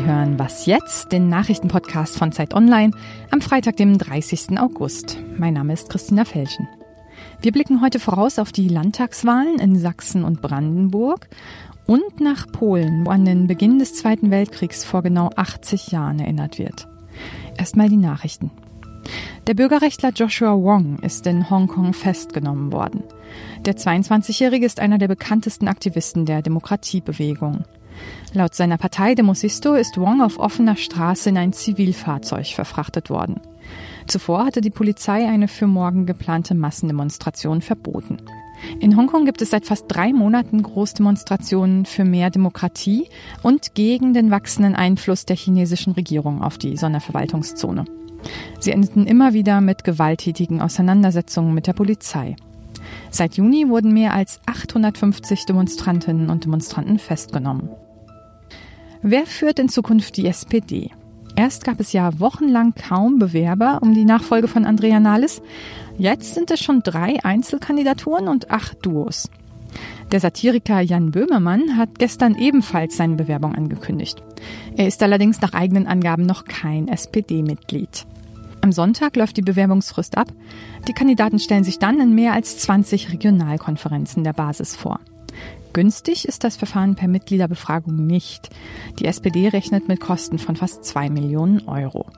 Sie hören Was jetzt, den Nachrichtenpodcast von Zeit Online am Freitag, dem 30. August. Mein Name ist Christina Felschen. Wir blicken heute voraus auf die Landtagswahlen in Sachsen und Brandenburg und nach Polen, wo an den Beginn des Zweiten Weltkriegs vor genau 80 Jahren erinnert wird. Erstmal die Nachrichten. Der Bürgerrechtler Joshua Wong ist in Hongkong festgenommen worden. Der 22-Jährige ist einer der bekanntesten Aktivisten der Demokratiebewegung. Laut seiner Partei Demosisto ist Wong auf offener Straße in ein Zivilfahrzeug verfrachtet worden. Zuvor hatte die Polizei eine für morgen geplante Massendemonstration verboten. In Hongkong gibt es seit fast drei Monaten Großdemonstrationen für mehr Demokratie und gegen den wachsenden Einfluss der chinesischen Regierung auf die Sonderverwaltungszone. Sie endeten immer wieder mit gewalttätigen Auseinandersetzungen mit der Polizei. Seit Juni wurden mehr als 850 Demonstrantinnen und Demonstranten festgenommen. Wer führt in Zukunft die SPD? Erst gab es ja wochenlang kaum Bewerber um die Nachfolge von Andrea Nahles. Jetzt sind es schon drei Einzelkandidaturen und acht Duos. Der Satiriker Jan Böhmermann hat gestern ebenfalls seine Bewerbung angekündigt. Er ist allerdings nach eigenen Angaben noch kein SPD-Mitglied. Am Sonntag läuft die Bewerbungsfrist ab. Die Kandidaten stellen sich dann in mehr als 20 Regionalkonferenzen der Basis vor. Günstig ist das Verfahren per Mitgliederbefragung nicht. Die SPD rechnet mit Kosten von fast zwei Millionen Euro.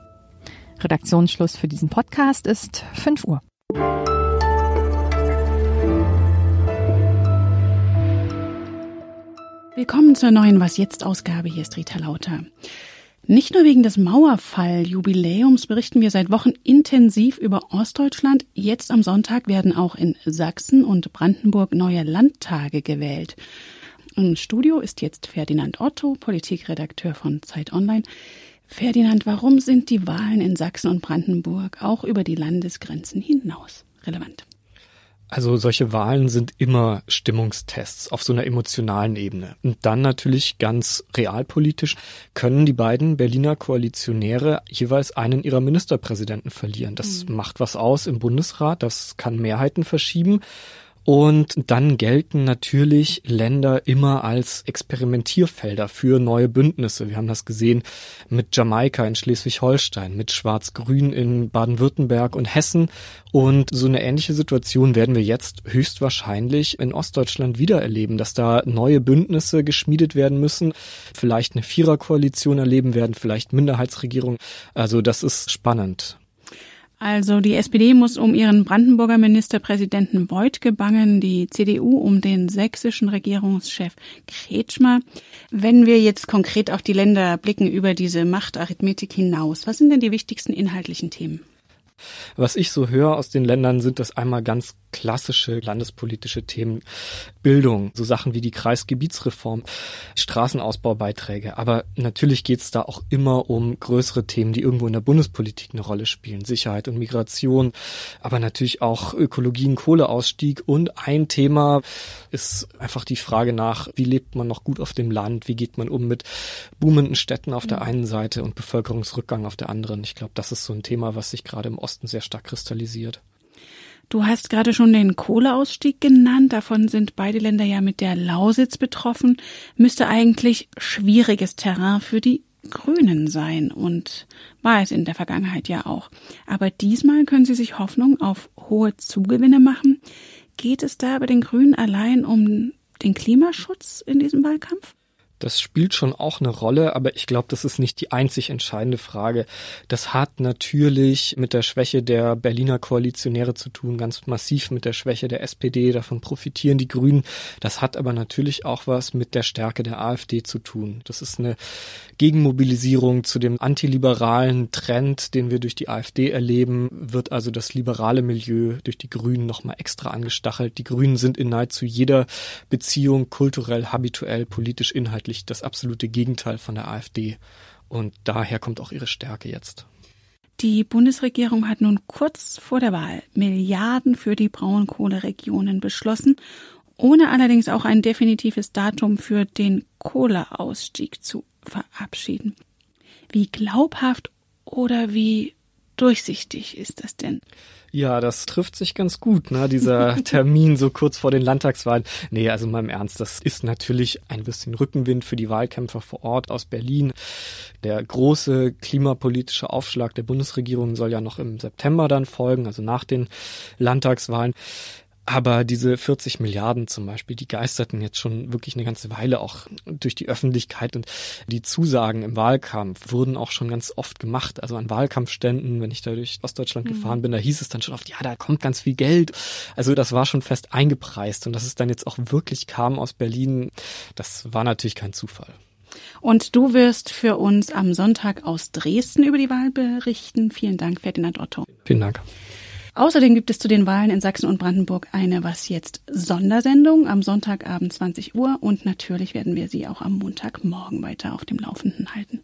Redaktionsschluss für diesen Podcast ist 5 Uhr. Willkommen zur neuen Was jetzt Ausgabe. Hier ist Rita Lauter. Nicht nur wegen des Mauerfall-Jubiläums berichten wir seit Wochen intensiv über Ostdeutschland. Jetzt am Sonntag werden auch in Sachsen und Brandenburg neue Landtage gewählt. Im Studio ist jetzt Ferdinand Otto, Politikredakteur von Zeit Online. Ferdinand, warum sind die Wahlen in Sachsen und Brandenburg auch über die Landesgrenzen hinaus relevant? Also solche Wahlen sind immer Stimmungstests auf so einer emotionalen Ebene. Und dann natürlich ganz realpolitisch können die beiden Berliner Koalitionäre jeweils einen ihrer Ministerpräsidenten verlieren. Das mhm. macht was aus im Bundesrat, das kann Mehrheiten verschieben. Und dann gelten natürlich Länder immer als Experimentierfelder für neue Bündnisse. Wir haben das gesehen mit Jamaika in Schleswig-Holstein, mit Schwarz-Grün in Baden-Württemberg und Hessen. Und so eine ähnliche Situation werden wir jetzt höchstwahrscheinlich in Ostdeutschland wieder erleben, dass da neue Bündnisse geschmiedet werden müssen, vielleicht eine Viererkoalition erleben werden, vielleicht Minderheitsregierung. Also das ist spannend. Also die SPD muss um ihren Brandenburger Ministerpräsidenten Beutke bangen, die CDU um den sächsischen Regierungschef Kretschmer. Wenn wir jetzt konkret auf die Länder blicken über diese Machtarithmetik hinaus, was sind denn die wichtigsten inhaltlichen Themen? Was ich so höre aus den Ländern, sind das einmal ganz klassische landespolitische Themen. Bildung, so Sachen wie die Kreisgebietsreform, Straßenausbaubeiträge. Aber natürlich geht es da auch immer um größere Themen, die irgendwo in der Bundespolitik eine Rolle spielen. Sicherheit und Migration, aber natürlich auch Ökologie und Kohleausstieg. Und ein Thema ist einfach die Frage nach, wie lebt man noch gut auf dem Land? Wie geht man um mit boomenden Städten auf der einen Seite und Bevölkerungsrückgang auf der anderen? Ich glaube, das ist so ein Thema, was sich gerade im Osten sehr stark kristallisiert. Du hast gerade schon den Kohleausstieg genannt. Davon sind beide Länder ja mit der Lausitz betroffen. Müsste eigentlich schwieriges Terrain für die Grünen sein und war es in der Vergangenheit ja auch. Aber diesmal können sie sich Hoffnung auf hohe Zugewinne machen. Geht es da bei den Grünen allein um den Klimaschutz in diesem Wahlkampf? Das spielt schon auch eine Rolle, aber ich glaube, das ist nicht die einzig entscheidende Frage. Das hat natürlich mit der Schwäche der Berliner Koalitionäre zu tun, ganz massiv mit der Schwäche der SPD. Davon profitieren die Grünen. Das hat aber natürlich auch was mit der Stärke der AfD zu tun. Das ist eine Gegenmobilisierung zu dem antiliberalen Trend, den wir durch die AfD erleben, wird also das liberale Milieu durch die Grünen nochmal extra angestachelt. Die Grünen sind in nahezu jeder Beziehung kulturell, habituell, politisch, inhaltlich wirklich das absolute Gegenteil von der AfD. Und daher kommt auch ihre Stärke jetzt. Die Bundesregierung hat nun kurz vor der Wahl Milliarden für die Braunkohleregionen beschlossen, ohne allerdings auch ein definitives Datum für den Kohleausstieg zu verabschieden. Wie glaubhaft oder wie durchsichtig ist das denn? Ja, das trifft sich ganz gut, ne? dieser Termin so kurz vor den Landtagswahlen. Nee, also mal im Ernst, das ist natürlich ein bisschen Rückenwind für die Wahlkämpfer vor Ort aus Berlin. Der große klimapolitische Aufschlag der Bundesregierung soll ja noch im September dann folgen, also nach den Landtagswahlen. Aber diese 40 Milliarden zum Beispiel, die geisterten jetzt schon wirklich eine ganze Weile auch durch die Öffentlichkeit und die Zusagen im Wahlkampf wurden auch schon ganz oft gemacht. Also an Wahlkampfständen, wenn ich da durch Ostdeutschland mhm. gefahren bin, da hieß es dann schon oft, ja, da kommt ganz viel Geld. Also das war schon fest eingepreist und dass es dann jetzt auch wirklich kam aus Berlin, das war natürlich kein Zufall. Und du wirst für uns am Sonntag aus Dresden über die Wahl berichten. Vielen Dank, Ferdinand Otto. Vielen Dank. Außerdem gibt es zu den Wahlen in Sachsen und Brandenburg eine Was jetzt Sondersendung am Sonntagabend 20 Uhr und natürlich werden wir Sie auch am Montagmorgen weiter auf dem Laufenden halten.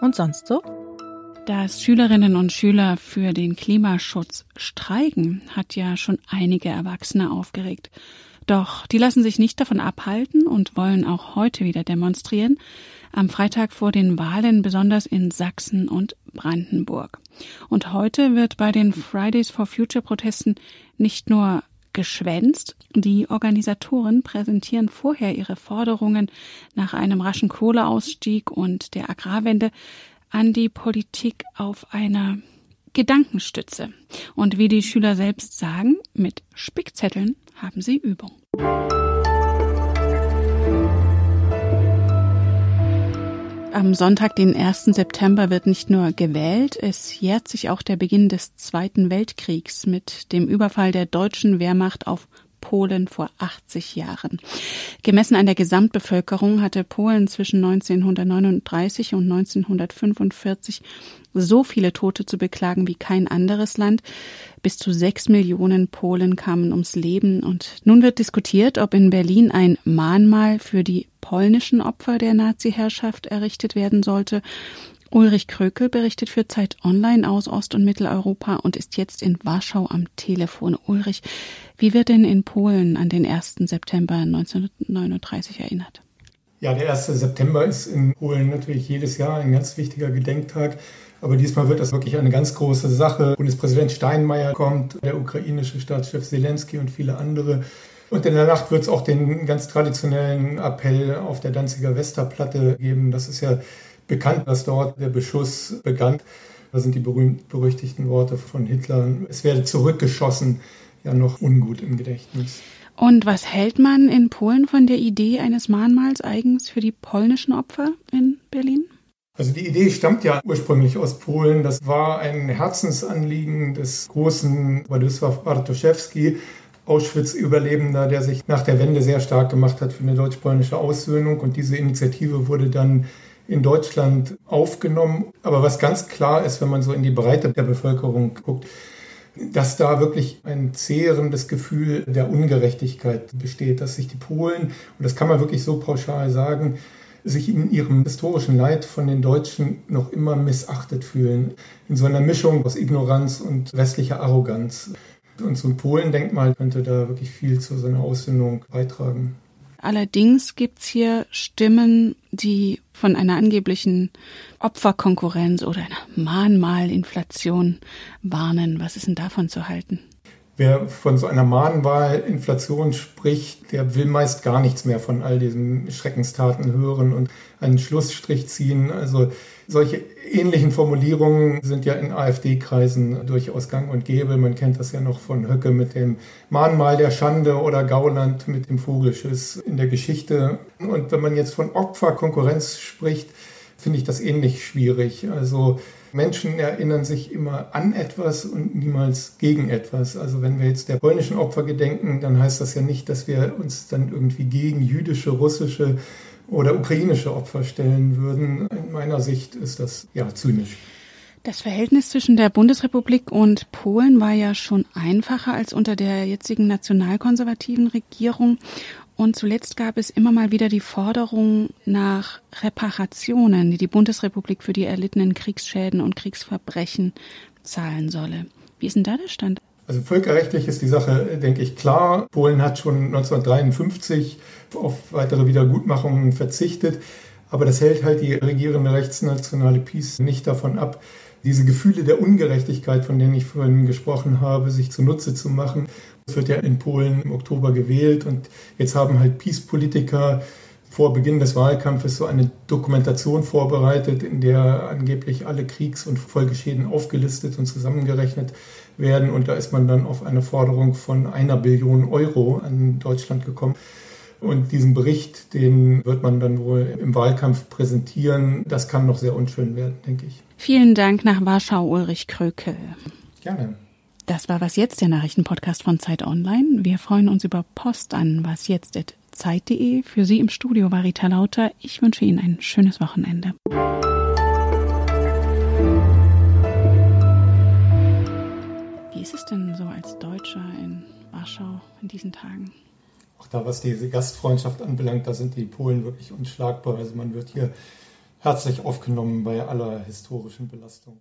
Und sonst so? Dass Schülerinnen und Schüler für den Klimaschutz streiken, hat ja schon einige Erwachsene aufgeregt. Doch die lassen sich nicht davon abhalten und wollen auch heute wieder demonstrieren am Freitag vor den Wahlen, besonders in Sachsen und Brandenburg. Und heute wird bei den Fridays for Future Protesten nicht nur geschwänzt. Die Organisatoren präsentieren vorher ihre Forderungen nach einem raschen Kohleausstieg und der Agrarwende an die Politik auf einer Gedankenstütze. Und wie die Schüler selbst sagen, mit Spickzetteln haben sie Übung. Am Sonntag, den 1. September, wird nicht nur gewählt, es jährt sich auch der Beginn des Zweiten Weltkriegs mit dem Überfall der deutschen Wehrmacht auf Polen vor 80 Jahren. Gemessen an der Gesamtbevölkerung hatte Polen zwischen 1939 und 1945 so viele Tote zu beklagen wie kein anderes Land. Bis zu sechs Millionen Polen kamen ums Leben und nun wird diskutiert, ob in Berlin ein Mahnmal für die polnischen Opfer der Nazi-Herrschaft errichtet werden sollte. Ulrich Krökel berichtet für Zeit Online aus Ost- und Mitteleuropa und ist jetzt in Warschau am Telefon. Ulrich, wie wird denn in Polen an den 1. September 1939 erinnert? Ja, der 1. September ist in Polen natürlich jedes Jahr ein ganz wichtiger Gedenktag. Aber diesmal wird das wirklich eine ganz große Sache. Bundespräsident Steinmeier kommt, der ukrainische Staatschef Zelensky und viele andere. Und in der Nacht wird es auch den ganz traditionellen Appell auf der Danziger Westerplatte geben. Das ist ja bekannt, dass dort der Beschuss begann. Da sind die berühmt-berüchtigten Worte von Hitler. Es werde zurückgeschossen, ja noch ungut im Gedächtnis. Und was hält man in Polen von der Idee eines Mahnmals eigens für die polnischen Opfer in Berlin? Also die Idee stammt ja ursprünglich aus Polen. Das war ein Herzensanliegen des großen Władysław Bartoszewski, Auschwitz-Überlebender, der sich nach der Wende sehr stark gemacht hat für eine deutsch-polnische Aussöhnung. Und diese Initiative wurde dann in Deutschland aufgenommen. Aber was ganz klar ist, wenn man so in die Breite der Bevölkerung guckt, dass da wirklich ein zehrendes Gefühl der Ungerechtigkeit besteht, dass sich die Polen, und das kann man wirklich so pauschal sagen, sich in ihrem historischen Leid von den Deutschen noch immer missachtet fühlen. In so einer Mischung aus Ignoranz und westlicher Arroganz. Und so ein Polendenkmal könnte da wirklich viel zu seiner Aussöhnung beitragen. Allerdings gibt's hier Stimmen, die von einer angeblichen Opferkonkurrenz oder einer Mahnmalinflation warnen. Was ist denn davon zu halten? Wer von so einer Mahnwahlinflation spricht, der will meist gar nichts mehr von all diesen Schreckenstaten hören und einen Schlussstrich ziehen. Also solche ähnlichen Formulierungen sind ja in AfD-Kreisen durchaus gang und gäbe. Man kennt das ja noch von Höcke mit dem Mahnmal der Schande oder Gauland mit dem Vogelschiss in der Geschichte. Und wenn man jetzt von Opferkonkurrenz spricht, finde ich das ähnlich schwierig. Also Menschen erinnern sich immer an etwas und niemals gegen etwas. Also wenn wir jetzt der polnischen Opfer gedenken, dann heißt das ja nicht, dass wir uns dann irgendwie gegen jüdische, russische oder ukrainische Opfer stellen würden. In meiner Sicht ist das ja zynisch. Das Verhältnis zwischen der Bundesrepublik und Polen war ja schon einfacher als unter der jetzigen nationalkonservativen Regierung. Und zuletzt gab es immer mal wieder die Forderung nach Reparationen, die die Bundesrepublik für die erlittenen Kriegsschäden und Kriegsverbrechen zahlen solle. Wie ist denn da der Stand? Also völkerrechtlich ist die Sache, denke ich, klar. Polen hat schon 1953 auf weitere Wiedergutmachungen verzichtet. Aber das hält halt die regierende rechtsnationale PiS nicht davon ab, diese Gefühle der Ungerechtigkeit, von denen ich vorhin gesprochen habe, sich zunutze zu machen. Es wird ja in Polen im Oktober gewählt und jetzt haben halt PiS-Politiker vor Beginn des Wahlkampfes so eine Dokumentation vorbereitet, in der angeblich alle Kriegs- und Folgeschäden aufgelistet und zusammengerechnet werden. Und da ist man dann auf eine Forderung von einer Billion Euro an Deutschland gekommen. Und diesen Bericht, den wird man dann wohl im Wahlkampf präsentieren. Das kann noch sehr unschön werden, denke ich. Vielen Dank nach Warschau, Ulrich Krökel. Gerne. Das war Was Jetzt, der Nachrichtenpodcast von Zeit Online. Wir freuen uns über Post an wasjetzt.zeit.de. Für Sie im Studio war Rita Lauter. Ich wünsche Ihnen ein schönes Wochenende. Wie ist es denn so als Deutscher in Warschau in diesen Tagen? Auch da, was diese Gastfreundschaft anbelangt, da sind die Polen wirklich unschlagbar. Also man wird hier herzlich aufgenommen bei aller historischen Belastung.